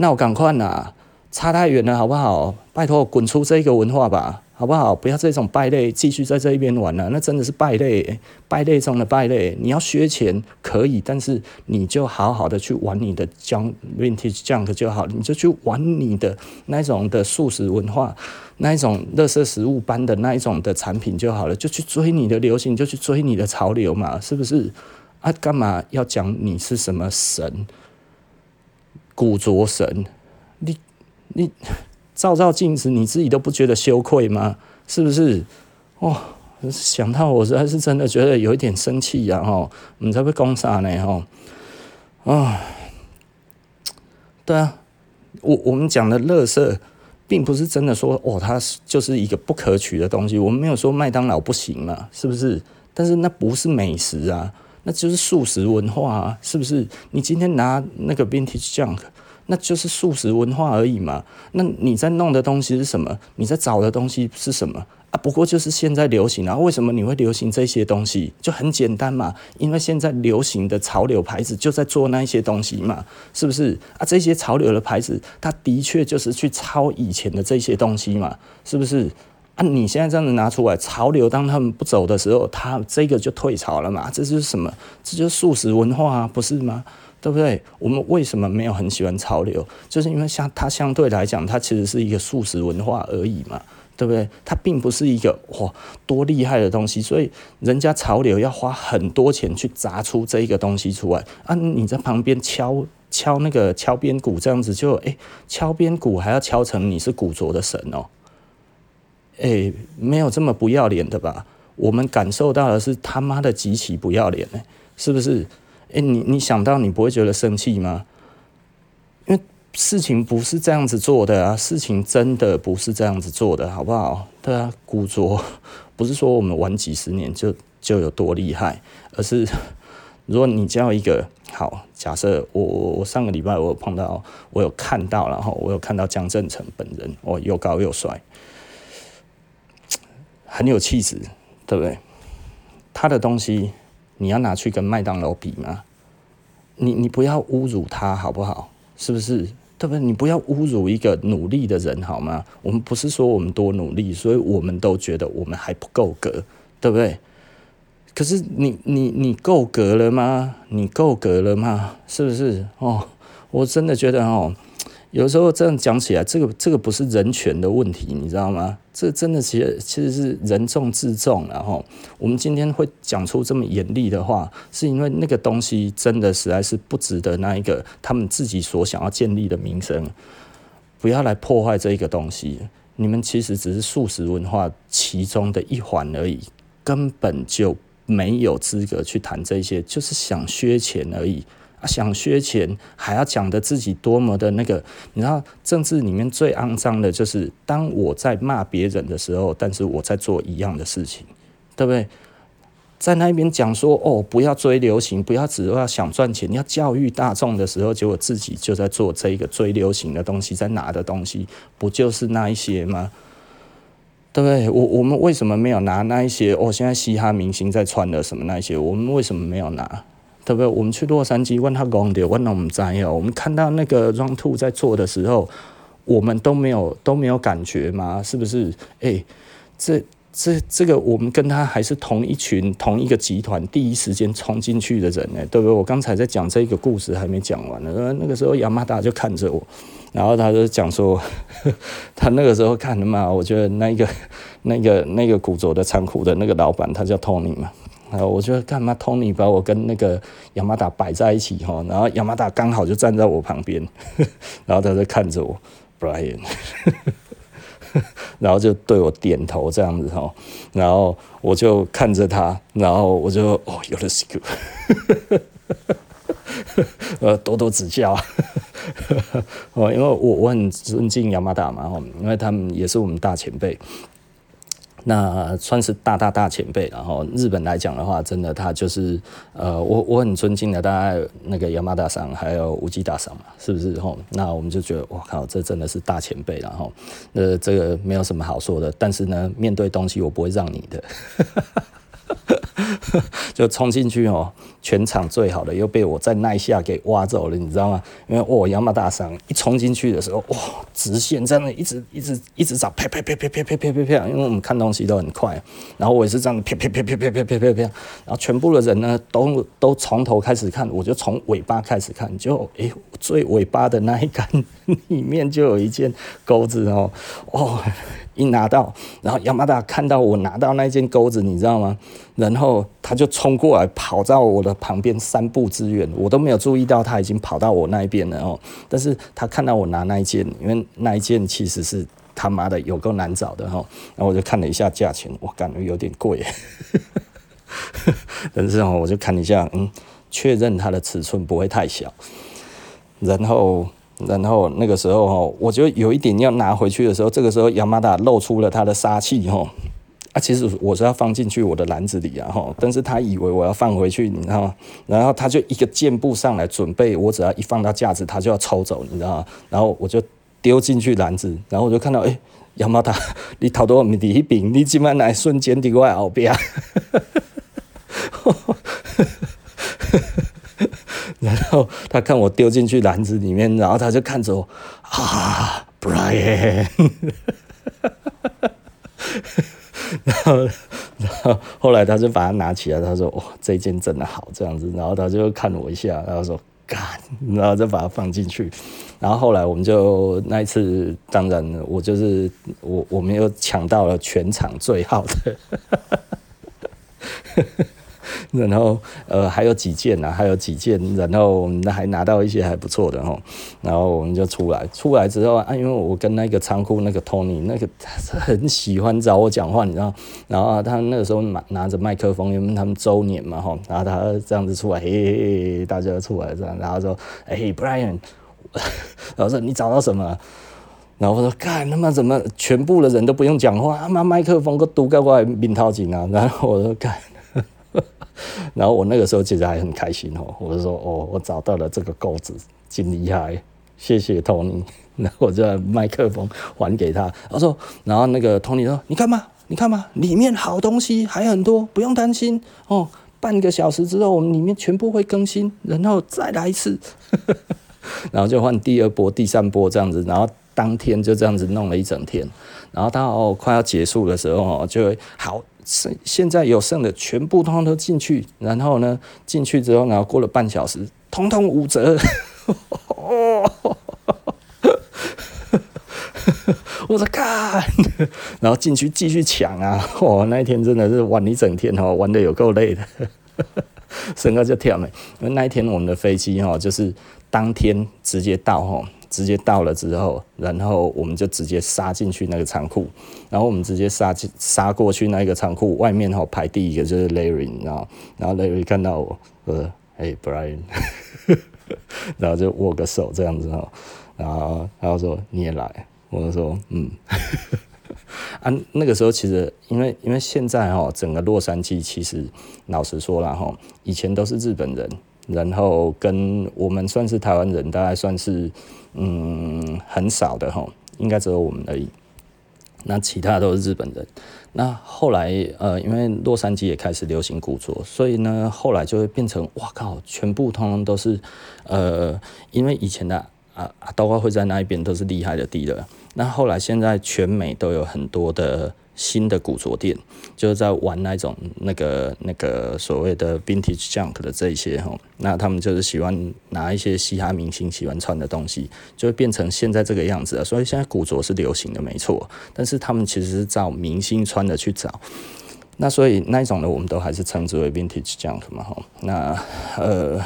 那我赶快呐，差太远了，好不好？拜托，滚出这个文化吧。好不好？不要这种败类继续在这一边玩了，那真的是败类，败类中的败类。你要削钱可以，但是你就好好的去玩你的 junk vintage junk 就好了，你就去玩你的那种的素食文化，那一种垃圾食物般的那一种的产品就好了，就去追你的流行，就去追你的潮流嘛，是不是？啊，干嘛要讲你是什么神？古着神？你你。照照镜子，你自己都不觉得羞愧吗？是不是？哦，想到我实在是真的觉得有一点生气呀！吼，你在被攻杀呢？吼，啊，对啊，我我们讲的乐色，并不是真的说哦，它就是一个不可取的东西。我们没有说麦当劳不行嘛，是不是？但是那不是美食啊，那就是素食文化啊，是不是？你今天拿那个 vintage junk。那就是素食文化而已嘛。那你在弄的东西是什么？你在找的东西是什么啊？不过就是现在流行啊。为什么你会流行这些东西？就很简单嘛，因为现在流行的潮流牌子就在做那些东西嘛，是不是啊？这些潮流的牌子，它的确就是去抄以前的这些东西嘛，是不是啊？你现在这样子拿出来，潮流当他们不走的时候，它这个就退潮了嘛。这就是什么？这就是素食文化啊，不是吗？对不对？我们为什么没有很喜欢潮流？就是因为像它相对来讲，它其实是一个素食文化而已嘛，对不对？它并不是一个哇多厉害的东西，所以人家潮流要花很多钱去砸出这一个东西出来啊！你在旁边敲敲那个敲边鼓，这样子就哎敲边鼓还要敲成你是古着的神哦，哎没有这么不要脸的吧？我们感受到的是他妈的极其不要脸呢，是不是？哎、你你想到你不会觉得生气吗？因为事情不是这样子做的啊，事情真的不是这样子做的，好不好？对啊，古着不是说我们玩几十年就就有多厉害，而是如果你叫一个好，假设我我我上个礼拜我有碰到，我有看到，然后我有看到江振成本人，哦，又高又帅，很有气质，对不对？他的东西。你要拿去跟麦当劳比吗？你你不要侮辱他好不好？是不是？对不对？你不要侮辱一个努力的人好吗？我们不是说我们多努力，所以我们都觉得我们还不够格，对不对？可是你你你够格了吗？你够格了吗？是不是？哦，我真的觉得哦。有时候这样讲起来，这个这个不是人权的问题，你知道吗？这真的其实其实是人重自重。然后我们今天会讲出这么严厉的话，是因为那个东西真的实在是不值得那一个他们自己所想要建立的名声。不要来破坏这一个东西，你们其实只是素食文化其中的一环而已，根本就没有资格去谈这些，就是想削钱而已。啊，想削钱还要讲的自己多么的那个，你知道政治里面最肮脏的就是当我在骂别人的时候，但是我在做一样的事情，对不对？在那边讲说哦，不要追流行，不要只要想赚钱，要教育大众的时候，结果自己就在做这一个追流行的东西，在拿的东西不就是那一些吗？对不对？我我们为什么没有拿那一些？哦，现在嘻哈明星在穿的什么那一些，我们为什么没有拿？对不对？我们去洛杉矶问他讲的，问到我们在哦。我们看到那个 Run Two 在做的时候，我们都没有都没有感觉吗？是不是？哎，这这这个我们跟他还是同一群同一个集团，第一时间冲进去的人呢，对不对？我刚才在讲这个故事还没讲完呢，那个时候亚麻达就看着我，然后他就讲说，他那个时候看的嘛，我觉得那个那个那个古着的仓库的那个老板，他叫 Tony 嘛。然后我就干嘛？Tony 把我跟那个雅马达摆在一起哈，然后雅马达刚好就站在我旁边，然后他就看着我，Brian，然后就对我点头这样子哈，然后我就看着他，然后我就哦，有了 skill，呃，多多指教，哦，因为我我很尊敬雅马达嘛，因为他们也是我们大前辈。那算是大大大前辈，然后日本来讲的话，真的他就是呃，我我很尊敬的，大概那个山田さん还有藤田さん嘛，是不是？吼，那我们就觉得，哇靠，这真的是大前辈，然后那这个没有什么好说的。但是呢，面对东西我不会让你的， 就冲进去哦，全场最好的又被我在那一下给挖走了，你知道吗？因为哦，亚马大赏一冲进去的时候，哇，直线在那一直一直一直找，啪啪啪啪啪啪啪啪啪，因为我们看东西都很快，然后我也是这样啪啪啪啪啪啪啪啪啪，然后全部的人呢都都从头开始看，我就从尾巴开始看，就诶，最尾巴的那一杆里面就有一件钩子哦，哦。一拿到，然后亚麻达看到我拿到那件钩子，你知道吗？然后他就冲过来，跑到我的旁边三步之远，我都没有注意到他已经跑到我那一边了哦。但是他看到我拿那一件，因为那一件其实是他妈的有够难找的哈。然后我就看了一下价钱，我感觉有点贵，但是哦，我就看一下，嗯，确认它的尺寸不会太小，然后。然后那个时候哈，我就有一点要拿回去的时候，这个时候雅马达露出了他的杀气哈。啊，其实我是要放进去我的篮子里啊哈，但是他以为我要放回去，你知道吗？然后他就一个箭步上来，准备我只要一放到架子，他就要抽走，你知道吗？然后我就丢进去篮子，然后我就看到，哎，亚麻达，你头多没第一饼，你今晚来瞬间的我后边。然后他看我丢进去篮子里面，然后他就看着我啊，Brian，然后然后后来他就把它拿起来，他说：“哇，这件真的好，这样子。”然后他就看我一下，然后说：“干！”然后就把它放进去。然后后来我们就那一次，当然我就是我，我们又抢到了全场最好的。然后呃还有几件呢？还有几件，然后我们还拿到一些还不错的哈。然后我们就出来，出来之后啊，因为我跟那个仓库那个 Tony 那个很喜欢找我讲话，你知道？然后他那个时候拿拿着麦克风，因为他们周年嘛哈。然后他这样子出来，嘿嘿嘿，大家出来这样，然后说：“哎，Brian，然后说你找到什么？”然后我说：“干他妈怎么全部的人都不用讲话？他妈麦克风都堵在我面头前啊！”然后我说：“干。”然后我那个时候其实还很开心哦，我就说哦，我找到了这个钩子，真厉害，谢谢 Tony。然后我就麦克风还给他，他说，然后那个 Tony 说，你看嘛，你看嘛，里面好东西还很多，不用担心哦。半个小时之后，我们里面全部会更新，然后再来一次，然后就换第二波、第三波这样子，然后当天就这样子弄了一整天，然后到快要结束的时候哦，就会好。剩现在有剩的全部通通都进去，然后呢，进去之后，然后过了半小时，通通五折。我说干，然后进去继续抢啊！哇，那一天真的是玩一整天哦，玩得有够累的，身高就跳没。因为那一天我们的飞机哈，就是当天直接到哈。直接到了之后，然后我们就直接杀进去那个仓库，然后我们直接杀进杀过去那一个仓库外面哈，排第一个就是 Larry，你知道，然后 Larry 看到我，说：“哎，Brian，然后就握个手这样子哈，然后然后说你也来，我说嗯，啊，那个时候其实因为因为现在哈，整个洛杉矶其实老实说了哈，以前都是日本人。然后跟我们算是台湾人，大概算是嗯很少的哈，应该只有我们而已。那其他都是日本人。那后来呃，因为洛杉矶也开始流行古着，所以呢，后来就会变成哇靠，全部通通都是呃，因为以前的啊啊刀会在那一边都是厉害的地了。那后来现在全美都有很多的。新的古着店就是在玩那种那个那个所谓的 vintage junk 的这一些哈，那他们就是喜欢拿一些嘻哈明星喜欢穿的东西，就会变成现在这个样子啊。所以现在古着是流行的没错，但是他们其实是照明星穿的去找，那所以那一种呢，我们都还是称之为 vintage junk 嘛哈。那呃。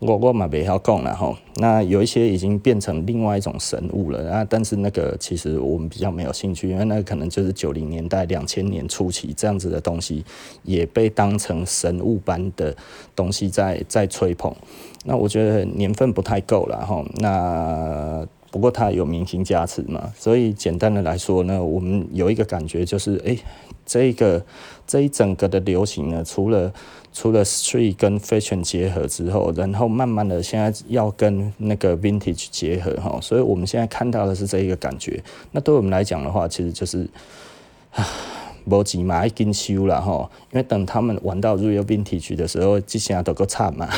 我我嘛袂晓讲了吼，那有一些已经变成另外一种神物了啊，但是那个其实我们比较没有兴趣，因为那个可能就是九零年代、两千年初期这样子的东西，也被当成神物般的东西在在吹捧。那我觉得年份不太够了吼，那不过它有明星加持嘛，所以简单的来说呢，我们有一个感觉就是，诶、欸，这个这一整个的流行呢，除了除了 street 跟 fashion 结合之后，然后慢慢的现在要跟那个 vintage 结合哈，所以我们现在看到的是这一个感觉。那对我们来讲的话，其实就是啊无钱嘛，要紧收啦吼，因为等他们玩到 Real Vintage 的时候，这些都够惨嘛，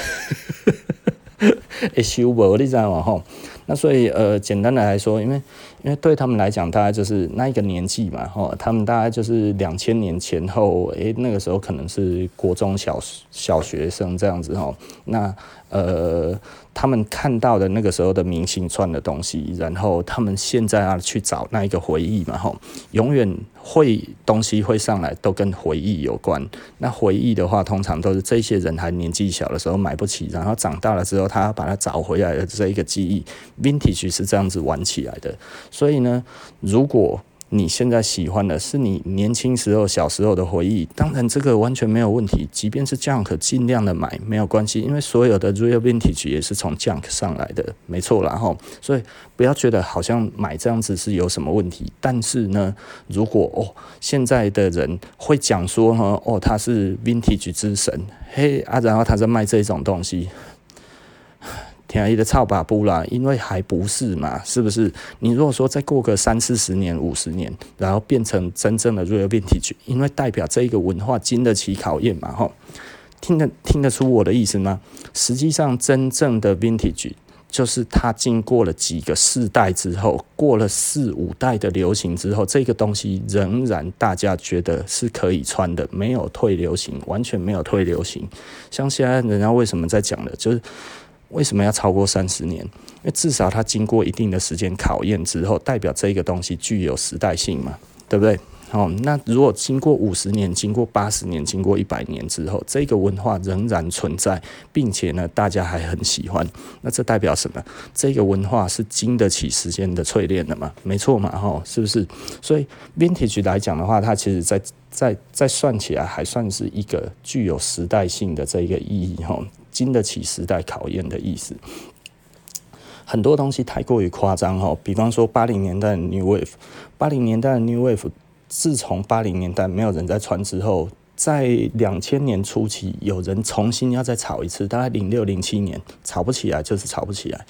会修无你知道吗？吼。那所以呃，简单的来说，因为因为对他们来讲，大概就是那一个年纪嘛，吼，他们大概就是两千年前后，诶、那个时候可能是国中小小学生这样子吼，那呃。他们看到的那个时候的明星穿的东西，然后他们现在要去找那一个回忆嘛，吼，永远会东西会上来，都跟回忆有关。那回忆的话，通常都是这些人还年纪小的时候买不起，然后长大了之后，他要把它找回来的这一个记忆，Vintage 是这样子玩起来的。所以呢，如果你现在喜欢的是你年轻时候、小时候的回忆，当然这个完全没有问题。即便是 Junk，尽量的买没有关系，因为所有的 Real Vintage 也是从 Junk 上来的，没错。啦哈，所以不要觉得好像买这样子是有什么问题。但是呢，如果哦，现在的人会讲说哈，哦，他是 Vintage 之神，嘿啊，然后他在卖这种东西。便宜的臭把布啦，因为还不是嘛，是不是？你如果说再过个三四十年、五十年，然后变成真正的 Real Vintage，因为代表这一个文化经得起考验嘛，吼，听得听得出我的意思吗？实际上，真正的 Vintage 就是它经过了几个世代之后，过了四五代的流行之后，这个东西仍然大家觉得是可以穿的，没有退流行，完全没有退流行。像现在人家为什么在讲的，就是。为什么要超过三十年？因为至少它经过一定的时间考验之后，代表这个东西具有时代性嘛，对不对？哦，那如果经过五十年、经过八十年、经过一百年之后，这个文化仍然存在，并且呢，大家还很喜欢，那这代表什么？这个文化是经得起时间的淬炼的嘛？没错嘛，哈，是不是？所以 Vintage 来讲的话，它其实在在在算起来还算是一个具有时代性的这一个意义，哈。经得起时代考验的意思，很多东西太过于夸张哈。比方说八零年代的 New Wave，八零年代的 New Wave，自从八零年代没有人在穿之后，在两千年初期有人重新要再炒一次，大概零六零七年炒不起来就是炒不起来。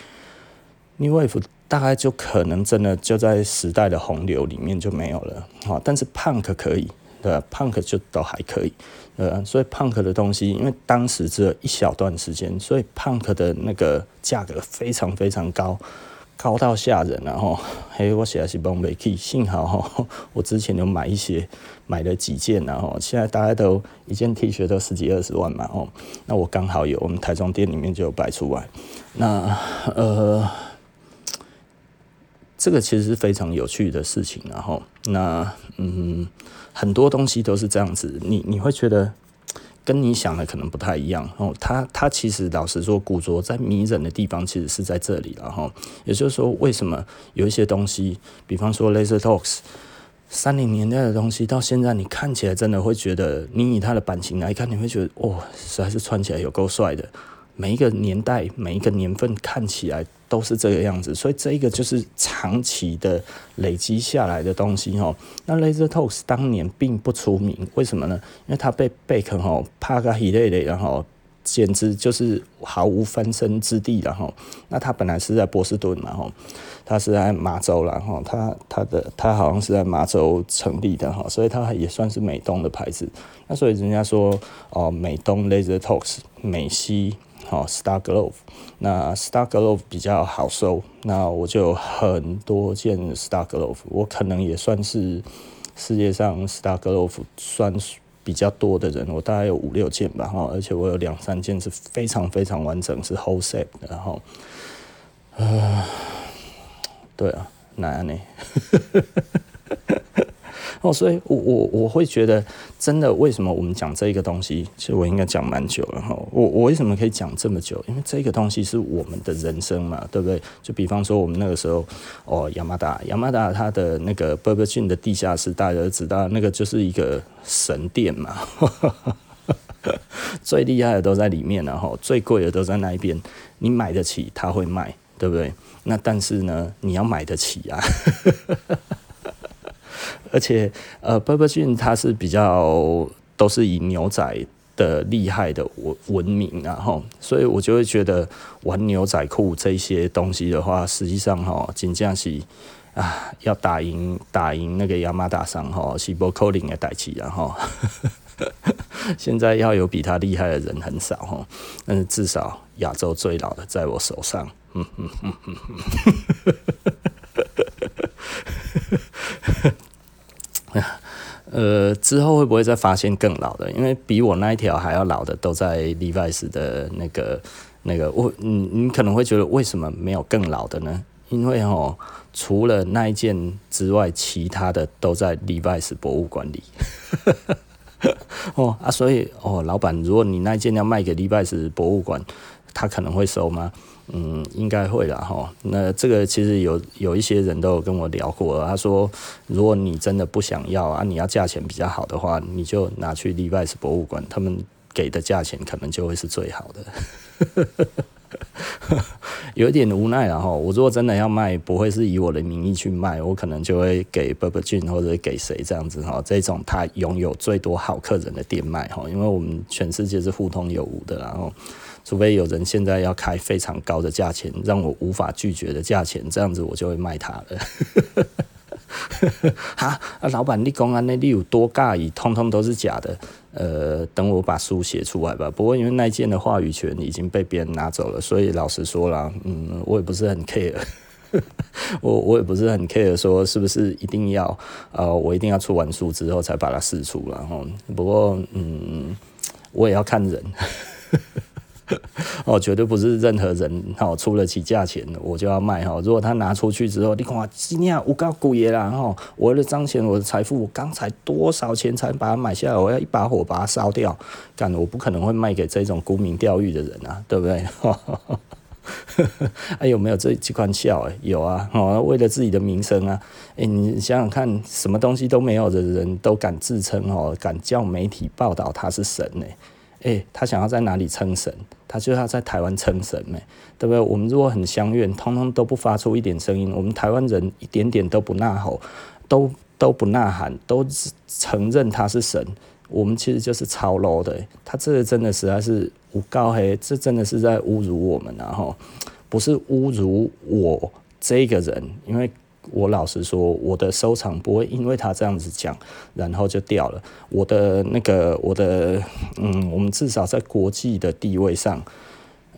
New Wave 大概就可能真的就在时代的洪流里面就没有了哈，但是 Punk 可以。对，Punk 就都还可以，呃，所以 Punk 的东西，因为当时只有一小段时间，所以 Punk 的那个价格非常非常高，高到吓人，然后，嘿，我写的是帮没去，幸好哈，我之前有买一些，买了几件，然后现在大家都一件 T 恤都十几二十万嘛，哦，那我刚好有，我们台中店里面就有摆出来，那呃，这个其实是非常有趣的事情，然后，那嗯。很多东西都是这样子，你你会觉得跟你想的可能不太一样哦。它它其实老实说，古着在迷人的地方其实是在这里然后。也就是说，为什么有一些东西，比方说 Laser Talks，三零年代的东西，到现在你看起来真的会觉得，你以它的版型来看，你会觉得哦，实在是穿起来有够帅的。每一个年代，每一个年份看起来。都是这个样子，所以这一个就是长期的累积下来的东西哈。那 Laser Talks 当年并不出名，为什么呢？因为它被贝肯吼帕卡希累累，然后简直就是毫无翻身之地了哈。那它本来是在波士顿嘛哈，它是在马州然后它它的它好像是在马州成立的哈，所以它也算是美东的牌子。那所以人家说哦，美东 Laser Talks 美西。好，Star Glove，那 Star Glove 比较好收，那我就很多件 Star Glove，我可能也算是世界上 Star Glove 算比较多的人，我大概有五六件吧，哈，而且我有两三件是非常非常完整，是 whole set 的，然后，呃，对啊，难呢。哦，所以我我我会觉得，真的，为什么我们讲这个东西？其实我应该讲蛮久了哈。我我为什么可以讲这么久？因为这个东西是我们的人生嘛，对不对？就比方说我们那个时候，哦，雅马达，雅马达它的那个伯克逊的地下室，大家都知道，那个就是一个神殿嘛，最厉害的都在里面，然后最贵的都在那一边。你买得起，他会卖，对不对？那但是呢，你要买得起啊。而且，呃，Burberry 它是比较都是以牛仔的厉害的文文明啊，吼，所以我就会觉得玩牛仔裤这些东西的话，实际上哈，真正是啊，要打赢打赢那个亚马达桑哈，是不可能的代志啊，哈。现在要有比他厉害的人很少哈，但是至少亚洲最老的在我手上，嗯嗯嗯嗯嗯。呃，之后会不会再发现更老的？因为比我那一条还要老的都在 Levi's 的那个那个，我你你可能会觉得为什么没有更老的呢？因为哦，除了那一件之外，其他的都在 Levi's 博物馆里。哦啊，所以哦，老板，如果你那一件要卖给 Levi's 博物馆，他可能会收吗？嗯，应该会的哈。那这个其实有有一些人都有跟我聊过，他说，如果你真的不想要啊，你要价钱比较好的话，你就拿去 Levi's 博物馆，他们给的价钱可能就会是最好的。有一点无奈了哈。我如果真的要卖，不会是以我的名义去卖，我可能就会给 b u r b e r r 或者给谁这样子哈。这种他拥有最多好客人的店卖哈，因为我们全世界是互通有无的，然后。除非有人现在要开非常高的价钱，让我无法拒绝的价钱，这样子我就会卖它了。哈，啊，老板，你公安尼，你有多介意？通通都是假的。呃，等我把书写出来吧。不过因为那件的话语权已经被别人拿走了，所以老实说啦，嗯，我也不是很 care。我我也不是很 care，说是不是一定要呃，我一定要出完书之后才把它试出，然后不过嗯，我也要看人。哦，绝对不是任何人哦出得起价钱我就要卖哈。如果他拿出去之后，你看今天我够贵的啦哈，我为了彰显我的财富，我刚才多少钱才把它买下来？我要一把火把它烧掉，干我不可能会卖给这种沽名钓誉的人啊，对不对？还 有没有这几款笑？有啊，哦，为了自己的名声啊，哎，你想想看，什么东西都没有的人都敢自称哦，敢叫媒体报道他是神呢？诶、他想要在哪里称神？他就要在台湾称神呗，对不对？我们如果很相愿，通通都不发出一点声音，我们台湾人一点点都不呐吼，都都不呐喊，都承认他是神，我们其实就是超 low 的。他这个真的实在是无高黑，这真的是在侮辱我们，然后不是侮辱我这个人，因为。我老实说，我的收藏不会因为他这样子讲，然后就掉了。我的那个，我的，嗯，我们至少在国际的地位上，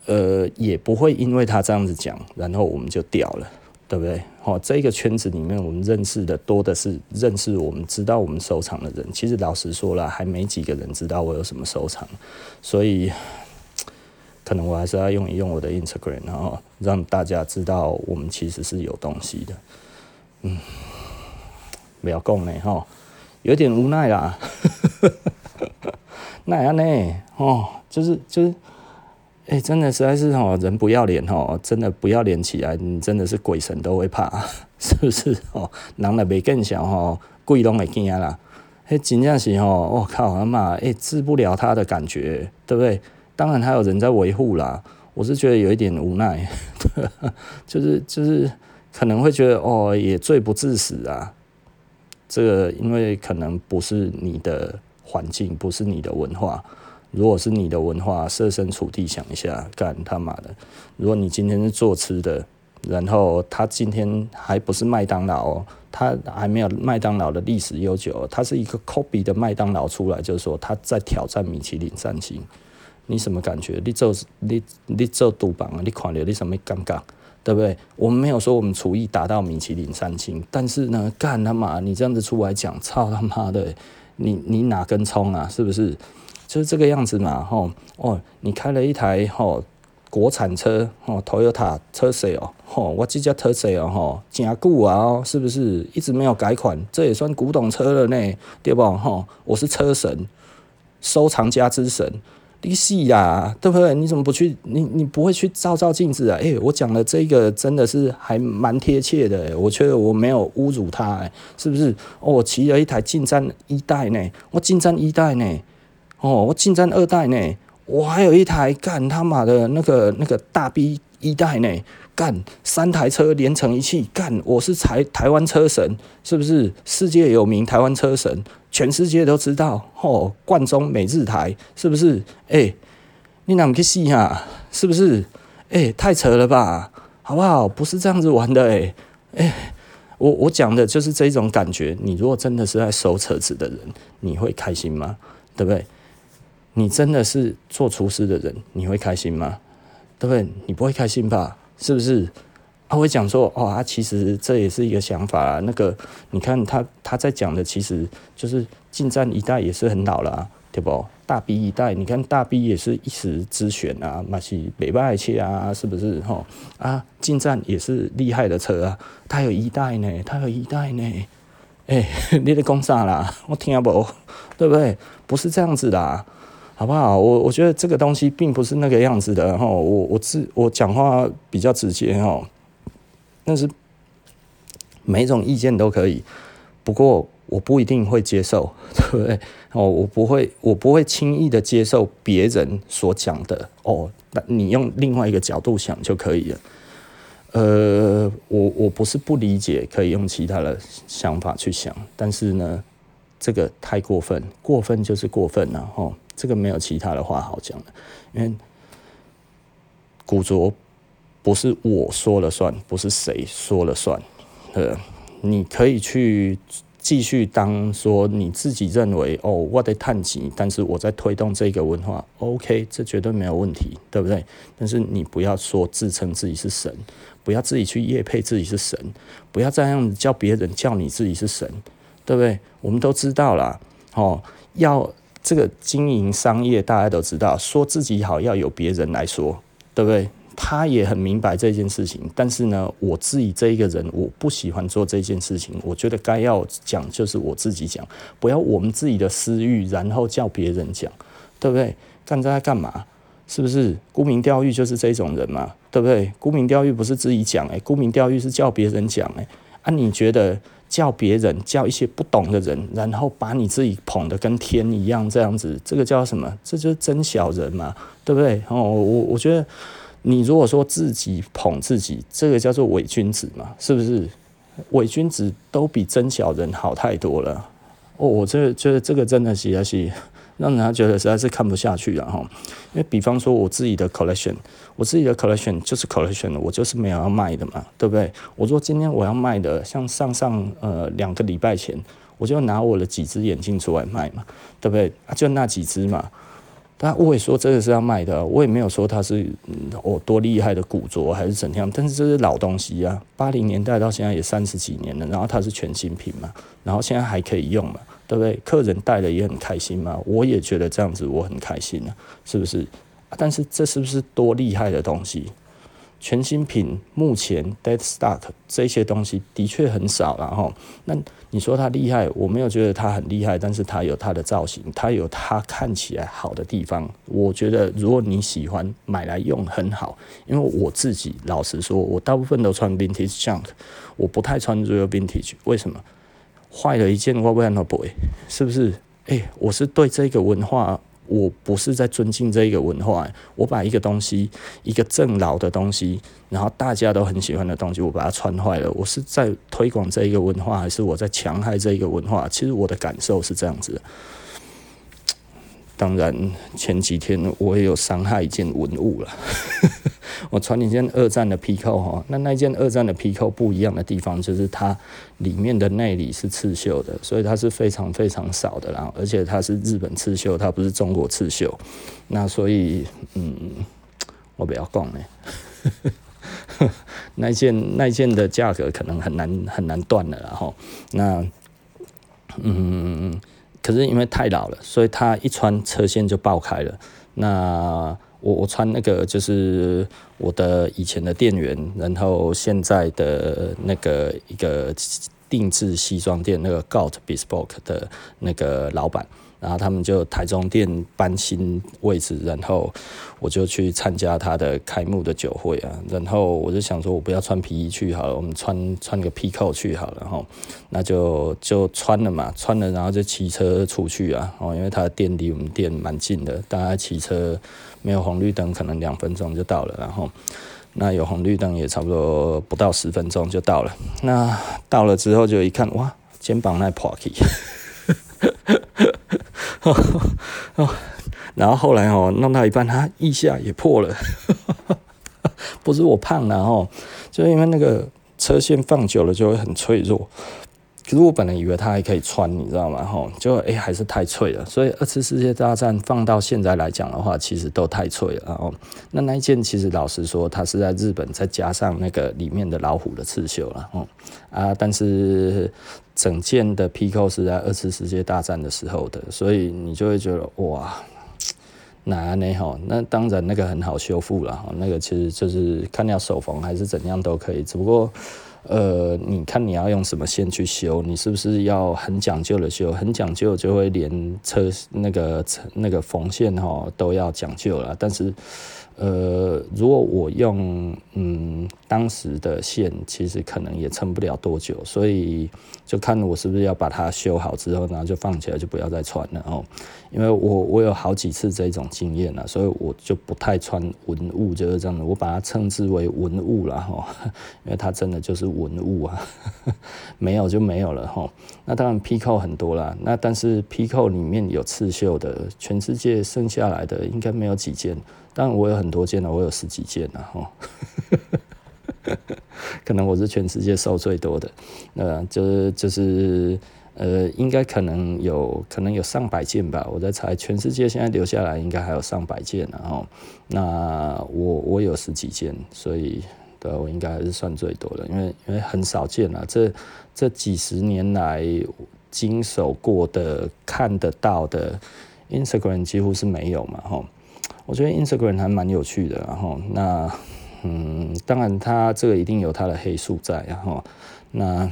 呃，也不会因为他这样子讲，然后我们就掉了，对不对？好，这个圈子里面，我们认识的多的是认识我们知道我们收藏的人。其实老实说了，还没几个人知道我有什么收藏，所以。可能我还是要用一用我的 Instagram，然后让大家知道我们其实是有东西的。嗯，不要讲呢，吼，有点无奈啦。那样呢？哦，就是就是，哎、欸，真的实在是哦，人不要脸哦，真的不要脸起来，你真的是鬼神都会怕，是不是？哦，人也没更小哦，鬼都会惊啦。哎，真正是哦，我靠他妈，哎，治不了他的感觉，对不对？当然还有人在维护啦，我是觉得有一点无奈，就是就是可能会觉得哦，也罪不至死啊。这个因为可能不是你的环境，不是你的文化。如果是你的文化，设身处地想一下，干他妈的！如果你今天是做吃的，然后他今天还不是麦当劳，他还没有麦当劳的历史悠久，他是一个 copy 的麦当劳出来，就是说他在挑战米其林三星。你什么感觉？你做你你做赌榜啊？你看了你什么感觉？对不对？我们没有说我们厨艺达到米其林三星，但是呢，干他妈！你这样子出来讲，操他妈的！你你哪根葱啊？是不是？就是这个样子嘛，吼哦！你开了一台吼国产车，吼 Toyota 车谁哦？吼，我这家车谁哦？吼，真古啊！哦，是不是？一直没有改款，这也算古董车了呢，对不？吼，我是车神，收藏家之神。你死呀，对不对？你怎么不去？你你不会去照照镜子啊？诶、我讲的这个真的是还蛮贴切的，我觉得我没有侮辱他，诶，是不是？哦，我骑了一台劲战一代呢，我劲战一代呢，哦，我劲战二代呢，我还有一台干他妈的那个那个大 B 一代呢，干三台车连成一气，干我是台台湾车神，是不是？世界有名台湾车神。全世界都知道，哦，冠中美日台是不是？哎、你哪么去戏哈？是不是？哎、太扯了吧，好不好？不是这样子玩的、欸，哎、我我讲的就是这种感觉。你如果真的是在收车子的人，你会开心吗？对不对？你真的是做厨师的人，你会开心吗？对不对？你不会开心吧？是不是？他会讲说，哦，他其实这也是一个想法啊。那个，你看他他在讲的，其实就是近战一代也是很老了，对不？大 B 一代，你看大 B 也是一时之选啊，马西北外切啊，是不是？吼啊，近战也是厉害的车啊，他有一代呢，他有一代呢。哎、你在讲啥啦？我听不，对不对？不是这样子的。好不好？我我觉得这个东西并不是那个样子的哈。我我自我讲话比较直接哈，但是每种意见都可以，不过我不一定会接受，对不对？哦，我不会，我不会轻易的接受别人所讲的哦。那你用另外一个角度想就可以了。呃，我我不是不理解，可以用其他的想法去想，但是呢，这个太过分，过分就是过分了哈。这个没有其他的话好讲的，因为古着不是我说了算，不是谁说了算。呃，你可以去继续当说你自己认为哦，我在探级，但是我在推动这个文化，OK，这绝对没有问题，对不对？但是你不要说自称自己是神，不要自己去业配自己是神，不要这样叫别人叫你自己是神，对不对？我们都知道啦，哦，要。这个经营商业，大家都知道，说自己好要有别人来说，对不对？他也很明白这件事情，但是呢，我自己这一个人，我不喜欢做这件事情。我觉得该要讲就是我自己讲，不要我们自己的私欲，然后叫别人讲，对不对？干这在干嘛？是不是？沽名钓誉就是这种人嘛，对不对？沽名钓誉不是自己讲，诶，沽名钓誉是叫别人讲，诶，啊，你觉得？叫别人，叫一些不懂的人，然后把你自己捧得跟天一样，这样子，这个叫什么？这就是真小人嘛，对不对？哦，我我觉得，你如果说自己捧自己，这个叫做伪君子嘛，是不是？伪君子都比真小人好太多了。哦，我这觉得这个真的是还是。让人家觉得实在是看不下去了哈，因为比方说我自己的 collection，我自己的 collection 就是 collection，我就是没有要卖的嘛，对不对？我说今天我要卖的，像上上呃两个礼拜前，我就拿我的几只眼镜出来卖嘛，对不对？啊，就那几只嘛。但我也说这个是要卖的，我也没有说它是、嗯哦、多厉害的古着还是怎样，但是这是老东西啊，八零年代到现在也三十几年了，然后它是全新品嘛，然后现在还可以用嘛。对不对？客人带了也很开心嘛，我也觉得这样子我很开心啊，是不是？但是这是不是多厉害的东西？全新品目前 dead stock 这些东西的确很少然后。那你说它厉害，我没有觉得它很厉害，但是它有它的造型，它有它看起来好的地方。我觉得如果你喜欢买来用很好，因为我自己老实说，我大部分都穿 vintage junk，我不太穿 real vintage，为什么？坏了一件我不要那不是不是？哎、我是对这个文化，我不是在尊敬这一个文化。我把一个东西，一个正老的东西，然后大家都很喜欢的东西，我把它穿坏了。我是在推广这一个文化，还是我在强害这一个文化？其实我的感受是这样子。当然，前几天我也有伤害一件文物了。我穿一件二战的皮扣哈，那那件二战的皮扣不一样的地方就是它里面的内里是刺绣的，所以它是非常非常少的，然后而且它是日本刺绣，它不是中国刺绣。那所以，嗯，我不要逛呢，那件那件的价格可能很难很难断了，然后那，嗯。可是因为太老了，所以他一穿车线就爆开了。那我我穿那个就是我的以前的店员，然后现在的那个一个定制西装店那个 Got Bespoke 的那个老板。然后他们就台中店搬新位置，然后我就去参加他的开幕的酒会啊。然后我就想说，我不要穿皮衣去好了，我们穿穿个皮扣去好了。然后那就就穿了嘛，穿了然后就骑车出去啊。哦，因为他的店离我们店蛮近的，大家骑车没有红绿灯，可能两分钟就到了。然后那有红绿灯也差不多不到十分钟就到了。那到了之后就一看，哇，肩膀那破皮。然后后来哦，弄到一半，它腋下也破了，不是我胖了哦，就因为那个车线放久了就会很脆弱。可是我本来以为它还可以穿，你知道吗？吼，就哎、还是太脆了。所以二次世界大战放到现在来讲的话，其实都太脆了。然后那那一件其实老实说，它是在日本再加上那个里面的老虎的刺绣了。哦啊，但是整件的皮扣是在二次世界大战的时候的，所以你就会觉得哇，哪呢吼，那当然那个很好修复了。那个其实就是看要手缝还是怎样都可以，只不过。呃，你看你要用什么线去修？你是不是要很讲究的修？很讲究就会连车那个那个缝线哈都要讲究了，但是。呃，如果我用嗯当时的线，其实可能也撑不了多久，所以就看我是不是要把它修好之后，然后就放起来，就不要再穿了哦。因为我我有好几次这种经验了，所以我就不太穿文物，就是这样的，我把它称之为文物了哈，因为它真的就是文物啊，没有就没有了哈。那当然皮扣很多啦，那但是皮扣里面有刺绣的，全世界剩下来的应该没有几件。当然我有很多件了，我有十几件了哈，可能我是全世界收最多的，呃，就是就是呃，应该可能有可能有上百件吧，我在猜，全世界现在留下来应该还有上百件然后。那我我有十几件，所以对我应该还是算最多的，因为因为很少见了，这这几十年来经手过的看得到的，Instagram 几乎是没有嘛哈。我觉得 Instagram 还蛮有趣的，然后那嗯，当然它这个一定有它的黑数在，然后那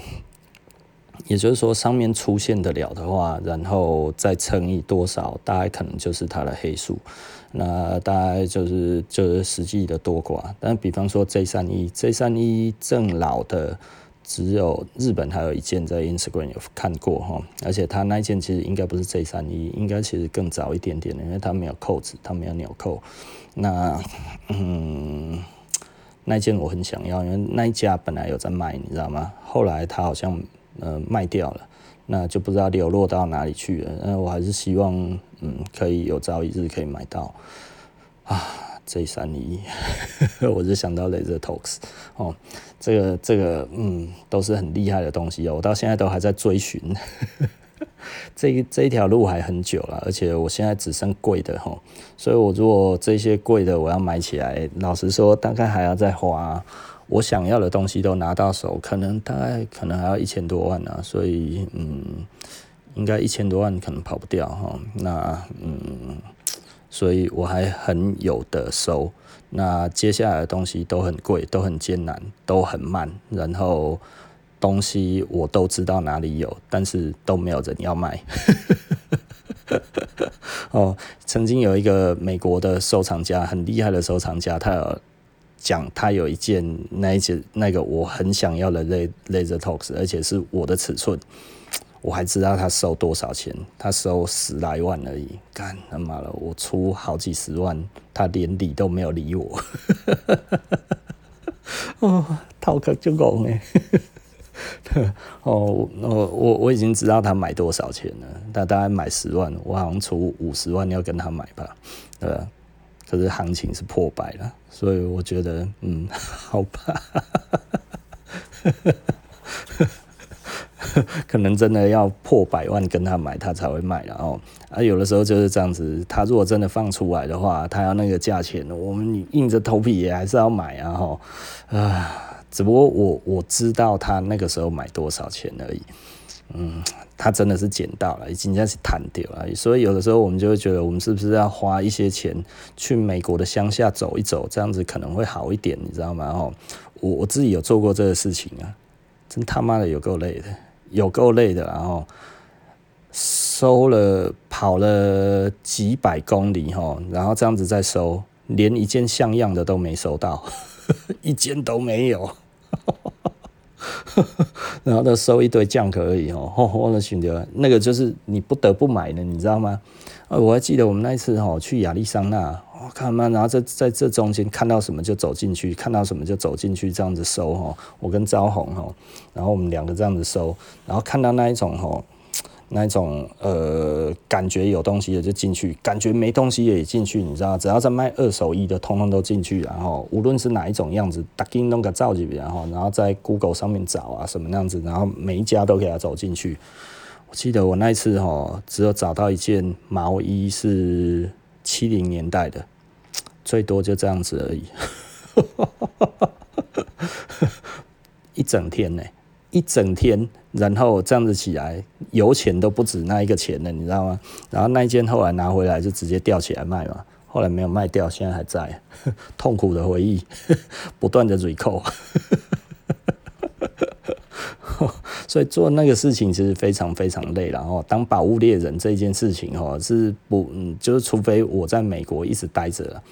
也就是说上面出现得了的话，然后再乘以多少，大概可能就是它的黑数，那大概就是就是实际的多寡。但比方说 J 三一 J 三一正老的。只有日本还有一件在 Instagram 有看过哈，而且它那一件其实应该不是 J 三一，应该其实更早一点点的，因为它没有扣子，它没有纽扣。那嗯，那一件我很想要，因为那一家本来有在卖，你知道吗？后来它好像呃卖掉了，那就不知道流落到哪里去了。那我还是希望嗯可以有朝一日可以买到啊。这三一，我就想到 Laser Talks 哦，这个这个嗯，都是很厉害的东西哦，我到现在都还在追寻，这这一条路还很久了，而且我现在只剩贵的哈，所以我如果这些贵的我要买起来，老实说，大概还要再花我想要的东西都拿到手，可能大概可能还要一千多万呢，所以嗯，应该一千多万可能跑不掉哈，那嗯。所以我还很有得收，那接下来的东西都很贵，都很艰难，都很慢，然后东西我都知道哪里有，但是都没有人要卖。哦，曾经有一个美国的收藏家，很厉害的收藏家，他有讲他有一件那一件那个我很想要的 Laser Talks，而且是我的尺寸。我还知道他收多少钱，他收十来万而已，干他妈的，我出好几十万，他连理都没有理我，哦，套壳就讲诶，哦，我我我已经知道他买多少钱了，他大概买十万，我好像出五十万要跟他买吧，对吧？可是行情是破百了，所以我觉得，嗯，好吧。可能真的要破百万跟他买，他才会卖。然后啊，有的时候就是这样子。他如果真的放出来的话，他要那个价钱，我们硬着头皮也还是要买啊。哈啊，只不过我我知道他那个时候买多少钱而已。嗯，他真的是捡到了，已经开始弹掉了。所以有的时候我们就会觉得，我们是不是要花一些钱去美国的乡下走一走，这样子可能会好一点，你知道吗？哦，我我自己有做过这个事情啊，真他妈的有够累的。有够累的，然后收了跑了几百公里哈，然后这样子再收，连一件像样的都没收到，一件都没有，然后都收一堆酱可以哦，我的选择，那个就是你不得不买的，你知道吗？我还记得我们那一次哈去亚利桑那。我看嘛，然后在在这中间看到什么就走进去，看到什么就走进去，这样子收哈。我跟招红哈，然后我们两个这样子收，然后看到那一种哈，那种呃感觉有东西的就进去，感觉没东西也进去，你知道，只要在卖二手衣的，通通都进去，然后无论是哪一种样子，大概弄个照几笔，然后然后在 Google 上面找啊什么样子，然后每一家都给他走进去。我记得我那一次哈，只有找到一件毛衣是七零年代的，最多就这样子而已。一整天呢、一整天，然后这样子起来，油钱都不止那一个钱了，你知道吗？然后那一件后来拿回来就直接吊起来卖嘛，后来没有卖掉，现在还在，痛苦的回忆，不断的瑞扣。所以做那个事情其实非常非常累，然后当宝物猎人这件事情哈是不，嗯，就是除非我在美国一直待着，